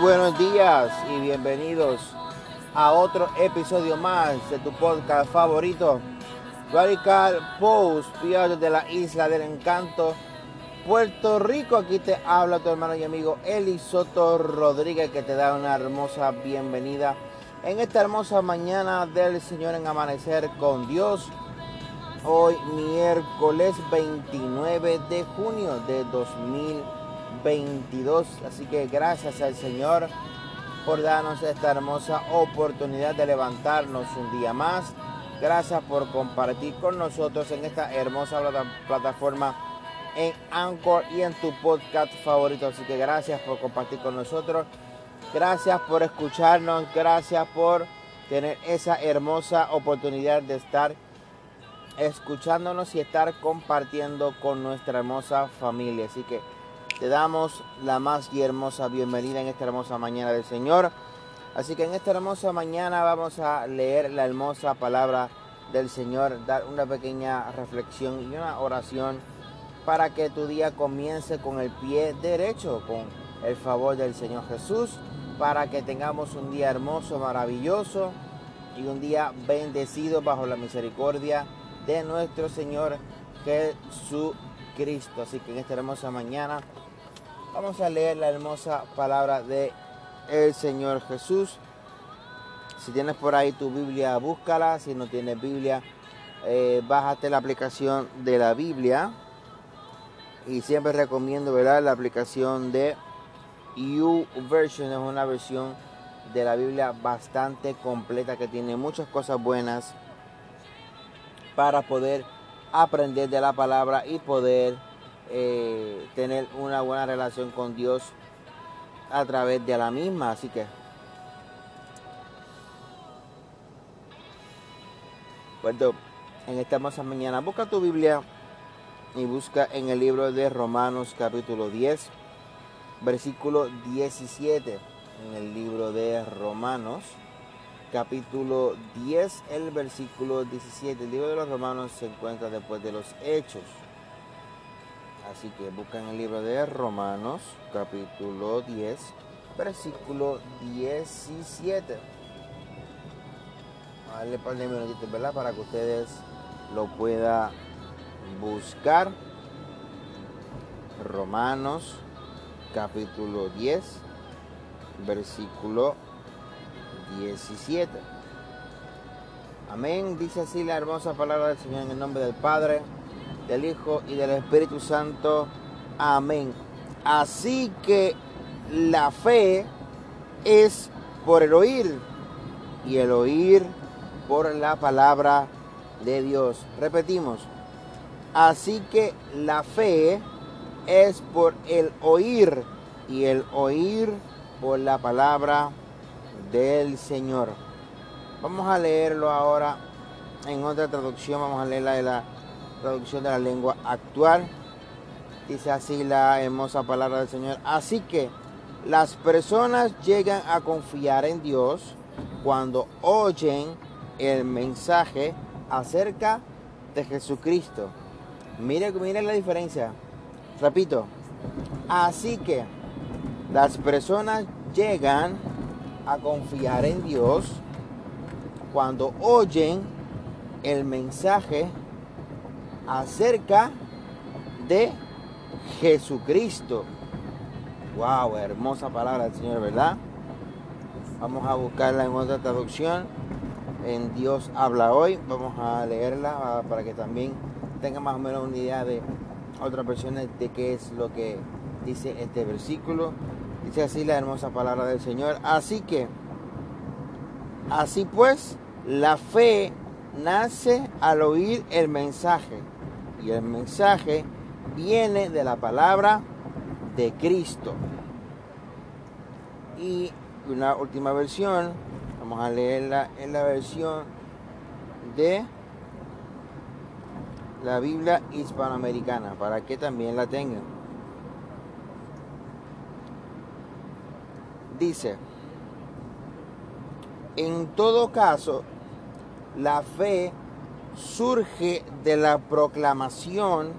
Buenos días y bienvenidos a otro episodio más de tu podcast favorito, Radical Post, de la Isla del Encanto, Puerto Rico. Aquí te habla tu hermano y amigo Eli Soto Rodríguez que te da una hermosa bienvenida en esta hermosa mañana del Señor en Amanecer con Dios. Hoy miércoles 29 de junio de 2022. Así que gracias al Señor por darnos esta hermosa oportunidad de levantarnos un día más. Gracias por compartir con nosotros en esta hermosa plataforma en Anchor y en tu podcast favorito. Así que gracias por compartir con nosotros. Gracias por escucharnos. Gracias por tener esa hermosa oportunidad de estar escuchándonos y estar compartiendo con nuestra hermosa familia. Así que te damos la más y hermosa bienvenida en esta hermosa mañana del Señor. Así que en esta hermosa mañana vamos a leer la hermosa palabra del Señor, dar una pequeña reflexión y una oración para que tu día comience con el pie derecho, con el favor del Señor Jesús, para que tengamos un día hermoso, maravilloso y un día bendecido bajo la misericordia de nuestro Señor Jesucristo. Así que en esta hermosa mañana vamos a leer la hermosa palabra de el Señor Jesús. Si tienes por ahí tu Biblia, búscala. Si no tienes Biblia, eh, bájate la aplicación de la Biblia. Y siempre recomiendo ¿verdad? la aplicación de YouVersion. Es una versión de la Biblia bastante completa que tiene muchas cosas buenas para poder aprender de la palabra y poder eh, tener una buena relación con Dios a través de la misma. Así que, bueno, en esta hermosa mañana, busca tu Biblia y busca en el libro de Romanos capítulo 10, versículo 17. En el libro de Romanos capítulo 10, el versículo 17. El libro de los Romanos se encuentra después de los Hechos. Así que buscan el libro de Romanos, capítulo 10, versículo 17. A darle un par de minutitos, ¿verdad? Para que ustedes lo puedan buscar. Romanos, capítulo 10, versículo 17. Amén. Dice así la hermosa palabra del Señor en el nombre del Padre, del Hijo y del Espíritu Santo. Amén. Así que la fe es por el oír y el oír por la palabra de Dios. Repetimos. Así que la fe es por el oír y el oír por la palabra del Señor. Vamos a leerlo ahora en otra traducción. Vamos a leerla de la traducción de la lengua actual. Dice así la hermosa palabra del Señor. Así que las personas llegan a confiar en Dios cuando oyen el mensaje acerca de Jesucristo. Mire, mire la diferencia. Repito. Así que las personas llegan a confiar en Dios cuando oyen el mensaje acerca de Jesucristo. Wow, hermosa palabra del Señor, ¿verdad? Vamos a buscarla en otra traducción. En Dios habla hoy. Vamos a leerla ah, para que también tenga más o menos una idea de otras versiones de qué es lo que dice este versículo. Dice así la hermosa palabra del Señor. Así que, así pues, la fe nace al oír el mensaje. Y el mensaje viene de la palabra de Cristo. Y una última versión, vamos a leerla en la versión de la Biblia hispanoamericana, para que también la tengan. dice, en todo caso, la fe surge de la proclamación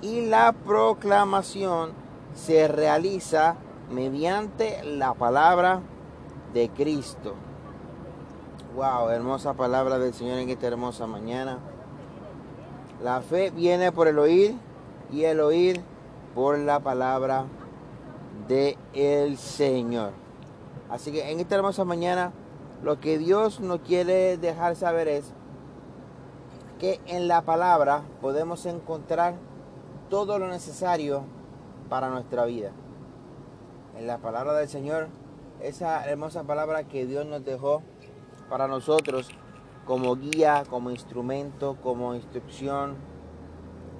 y la proclamación se realiza mediante la palabra de Cristo. Wow, hermosa palabra del Señor en esta hermosa mañana. La fe viene por el oír y el oír por la palabra de el Señor. Así que en esta hermosa mañana lo que Dios nos quiere dejar saber es que en la palabra podemos encontrar todo lo necesario para nuestra vida. En la palabra del Señor, esa hermosa palabra que Dios nos dejó para nosotros como guía, como instrumento, como instrucción,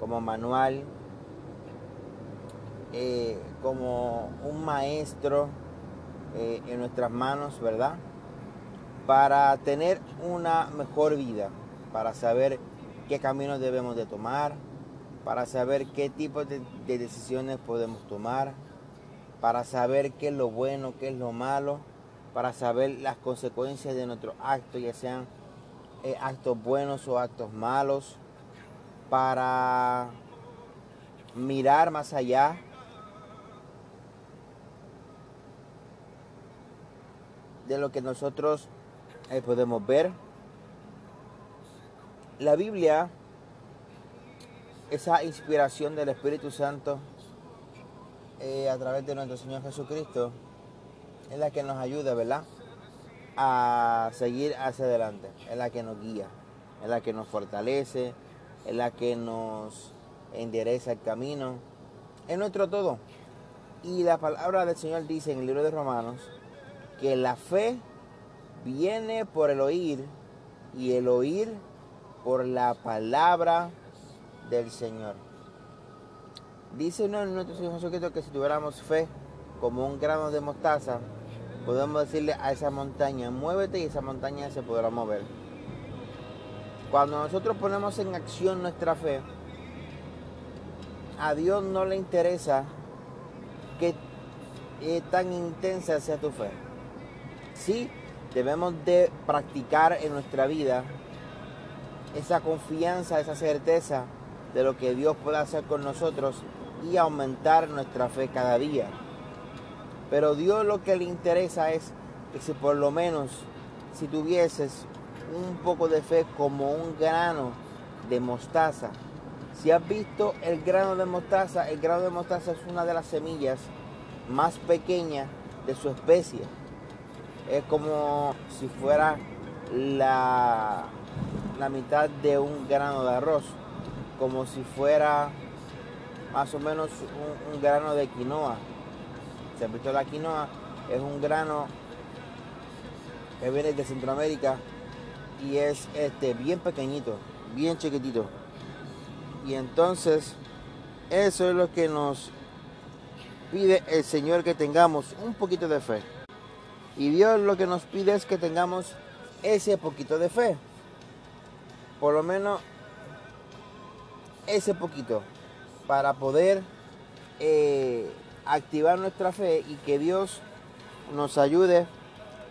como manual, eh, como un maestro eh, en nuestras manos, ¿verdad? Para tener una mejor vida, para saber qué caminos debemos de tomar, para saber qué tipo de, decisiones podemos tomar, para saber qué es lo bueno, qué es lo malo, para saber las consecuencias de nuestros actos, ya sean eh, actos buenos o actos malos, para mirar más allá. de lo que nosotros eh, podemos ver. La Biblia esa inspiración del Espíritu Santo eh, a través de nuestro Señor Jesucristo es la que nos ayuda, ¿verdad? A seguir hacia adelante, es la que nos guía, es la que nos fortalece, es la que nos endereza el camino, es nuestro todo. Y la palabra del Señor dice en el libro de Romanos que la fe viene por el oír y el oír por la palabra del Señor. Dice uno en nuestro Señor Jesucristo que si tuviéramos fe como un grano de mostaza, podemos decirle a esa montaña, muévete y esa montaña se podrá mover. Cuando nosotros ponemos en acción nuestra fe, a Dios no le interesa que tan intensa sea tu fe. Sí, debemos de practicar en nuestra vida esa confianza, esa certeza de lo que Dios puede hacer con nosotros y aumentar nuestra fe cada día. Pero Dios lo que le interesa es que si por lo menos si tuvieses un poco de fe como un grano de mostaza, si has visto el grano de mostaza, el grano de mostaza es una de las semillas más pequeñas de su especie. Es como si fuera la, la mitad de un grano de arroz como si fuera más o menos un, grano de quinoa. Se visto la quinoa, es un grano que viene de Centroamérica y es este bien pequeñito, bien chiquitito. Y entonces eso es lo que nos pide el Señor que tengamos un poquito de fe. Y Dios lo que nos pide es que tengamos ese poquito de fe. Por lo menos ese poquito para poder eh, activar nuestra fe y que Dios nos ayude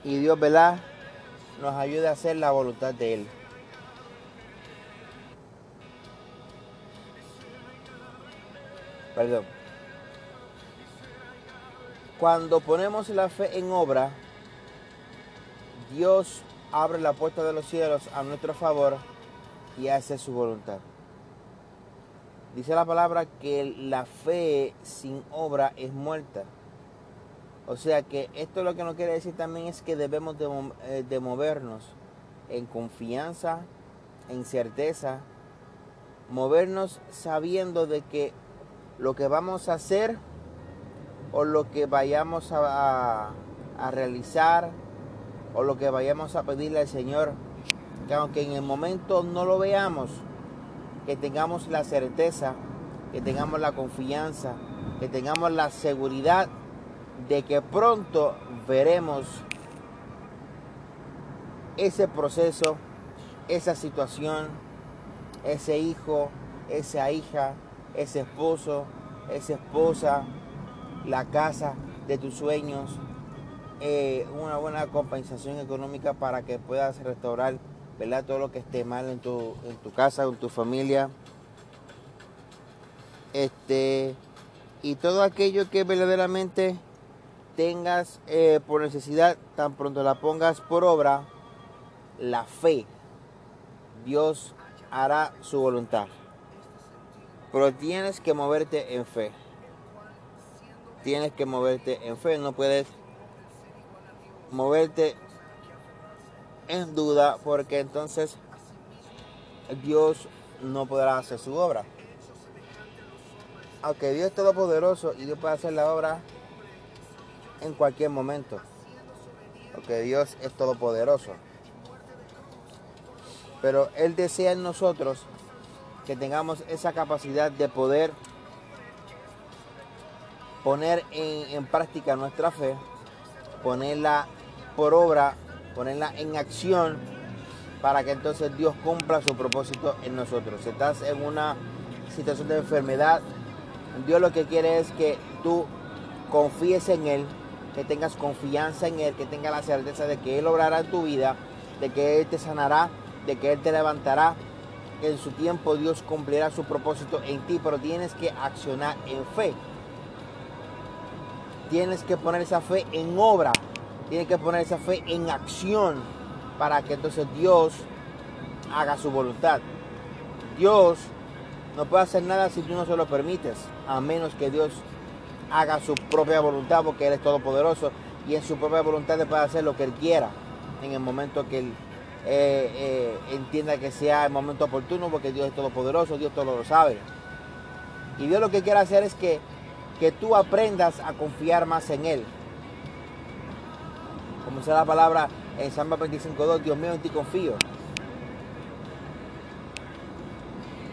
y Dios, ¿verdad? Nos ayude a hacer la voluntad de Él. Perdón. Cuando ponemos la fe en obra, Dios abre la puerta de los cielos a nuestro favor y hace su voluntad. Dice la palabra que la fe sin obra es muerta. O sea que esto lo que nos quiere decir también es que debemos de, eh, de movernos en confianza, en certeza, movernos sabiendo de que lo que vamos a hacer o lo que vayamos a, a, realizar o lo que vayamos a pedirle al Señor, que aunque en el momento no lo veamos, que tengamos la certeza, que tengamos la confianza, que tengamos la seguridad de que pronto veremos ese proceso, esa situación, ese hijo, esa hija, ese esposo, esa esposa, la casa de tus sueños, eh, una buena compensación económica para que puedas restaurar ¿verdad? Todo lo que esté mal en tu, en tu casa, en tu familia. Este, y todo aquello que verdaderamente tengas eh, por necesidad, tan pronto la pongas por obra, la fe, Dios hará su voluntad. Pero tienes que moverte en fe. Tienes que moverte en fe. No puedes moverte en duda porque entonces Dios no podrá hacer su obra. Aunque Dios es todopoderoso y Dios puede hacer la obra en cualquier momento. Porque Dios es todopoderoso. Pero Él desea en nosotros que tengamos esa capacidad de poder poner en, práctica nuestra fe, ponerla por obra, ponerla en acción para que entonces Dios cumpla su propósito en nosotros. Si estás en una situación de enfermedad, Dios lo que quiere es que tú confíes en Él, que tengas confianza en Él, que tengas la certeza de que Él obrará en tu vida, de que Él te sanará, de que Él te levantará. En su tiempo Dios cumplirá su propósito en ti, pero tienes que accionar en fe. Tienes que poner esa fe en obra. Tienes que poner esa fe en acción para que entonces Dios haga su voluntad. Dios no puede hacer nada si tú no se lo permites, a menos que Dios haga su propia voluntad, porque Él es todopoderoso y en su propia voluntad le puede hacer lo que Él quiera en el momento que Él eh, eh, entienda que sea el momento oportuno, porque Dios es todopoderoso, Dios todo lo sabe. Y Dios lo que quiere hacer es que, que tú aprendas a confiar más en Él. Como dice la palabra en Salmo 25.2, Dios mío, en ti confío.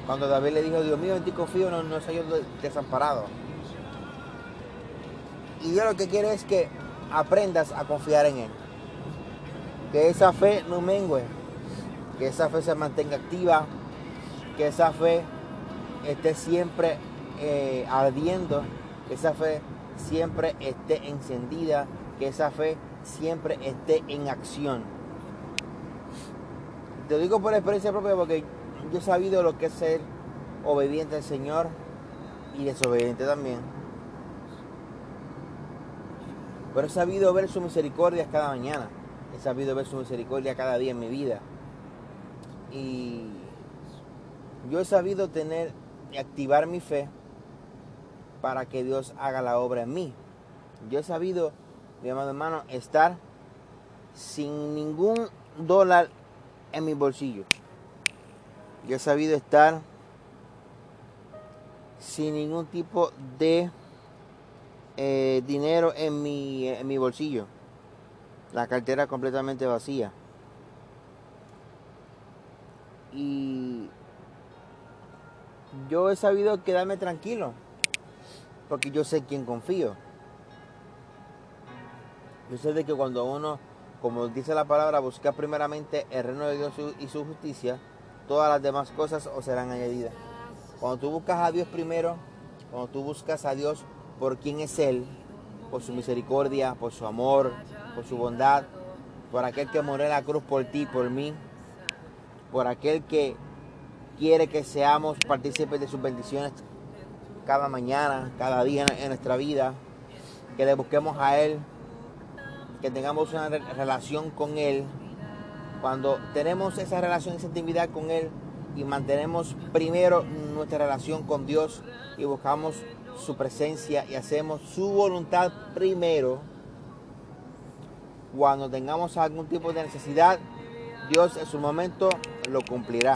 Cuando David le dijo, Dios mío, en ti confío, no, no soy yo desamparado. Y Dios lo que quiere es que aprendas a confiar en Él que esa fe no mengue, que esa fe se mantenga activa, que esa fe esté siempre eh, ardiendo, que esa fe siempre esté encendida, que esa fe siempre esté en acción. Te digo por experiencia propia porque yo he sabido lo que es ser obediente al Señor y desobediente también. Pero he sabido ver su misericordia cada mañana he sabido ver su misericordia cada día en mi vida. Y yo he sabido tener y activar mi fe para que Dios haga la obra en mí. Yo he sabido, mi amado hermano, estar sin ningún dólar en mi bolsillo. Yo he sabido estar sin ningún tipo de eh, dinero en mi, en mi bolsillo la cartera completamente vacía. Y yo he sabido quedarme tranquilo, porque yo sé quién confío. Yo sé de que cuando uno, como dice la palabra, busca primeramente el reino de Dios y su justicia, todas las demás cosas os serán añadidas. Cuando tú buscas a Dios primero, cuando tú buscas a Dios por quién es Él, por su misericordia, por su amor, por su bondad, por aquel que murió en la cruz por ti, por mí, por aquel que quiere que seamos partícipes de sus bendiciones cada mañana, cada día en nuestra vida, que le busquemos a Él, que tengamos una relación con Él. Cuando tenemos esa relación, esa intimidad con Él y mantenemos primero nuestra relación con Dios y buscamos su presencia y hacemos su voluntad primero, cuando tengamos algún tipo de necesidad, Dios en su momento lo cumplirá.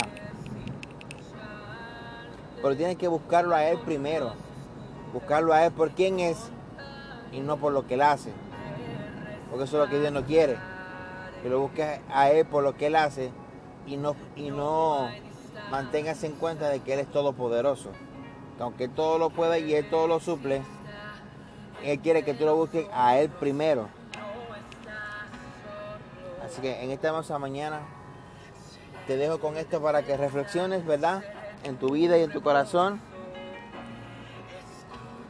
Pero tienes que buscarlo a Él primero. Buscarlo a Él por quién es y no por lo que Él hace. Porque eso es lo que Dios no quiere. Que lo busques a Él por lo que Él hace y no, y no mantengas en cuenta de que Él es todopoderoso. Que aunque todo lo puede y Él todo lo suple, Él quiere que tú lo busques a Él primero. Así que en esta hermosa mañana te dejo con esto para que reflexiones, ¿verdad? En tu vida y en tu corazón.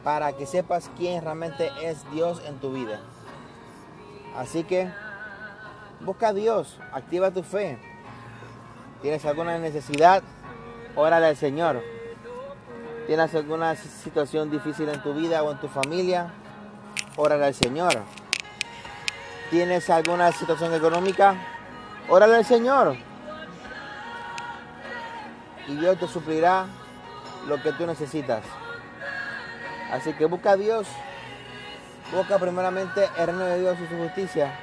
Para que sepas quién realmente es Dios en tu vida. Así que busca a Dios, activa tu fe. ¿Tienes alguna necesidad? Órale al Señor. ¿Tienes alguna situación difícil en tu vida o en tu familia? órale al Señor. ¿Tienes alguna situación económica? Órale al Señor. Y Dios te suplirá lo que tú necesitas. Así que busca a Dios. Busca primeramente el reino de Dios y su justicia.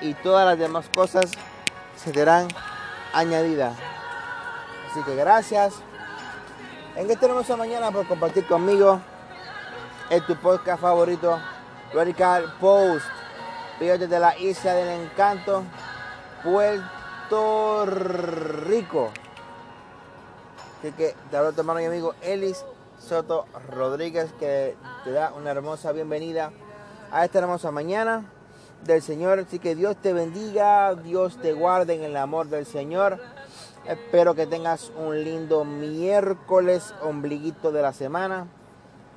Y todas las demás cosas se serán añadidas. Así que gracias en esta hermosa mañana por compartir conmigo en tu podcast favorito, Radical Post. Video desde la isla del encanto, Puerto Rico. Así que te hablo tu hermano y amigo Elis Soto Rodríguez que te da una hermosa bienvenida a esta hermosa mañana del Señor. Así que Dios te bendiga, Dios te guarde en el amor del Señor. Espero que tengas un lindo miércoles, ombliguito de la semana.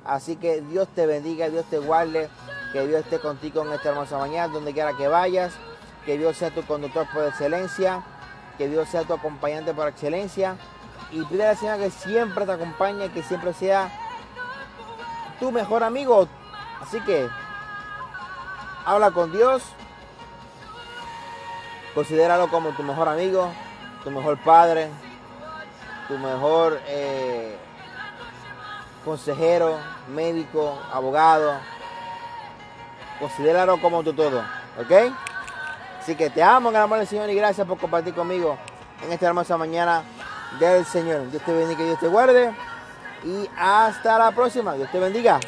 Así que Dios te bendiga, Dios te guarde, que Dios esté contigo en esta hermosa mañana, donde quiera que vayas. Que Dios sea tu conductor por excelencia, que Dios sea tu acompañante por excelencia. Y pide a la Señora que siempre te acompañe, que siempre sea tu mejor amigo. Así que habla con Dios, considéralo como tu mejor amigo, tu mejor padre, tu mejor eh, consejero, médico, abogado. Considéralo como tu todo, ¿ok? Así que te amo en el amor del Señor y gracias por compartir conmigo en esta hermosa mañana del Señor. Dios te bendiga y Dios te guarde. Y hasta la próxima. Dios te bendiga.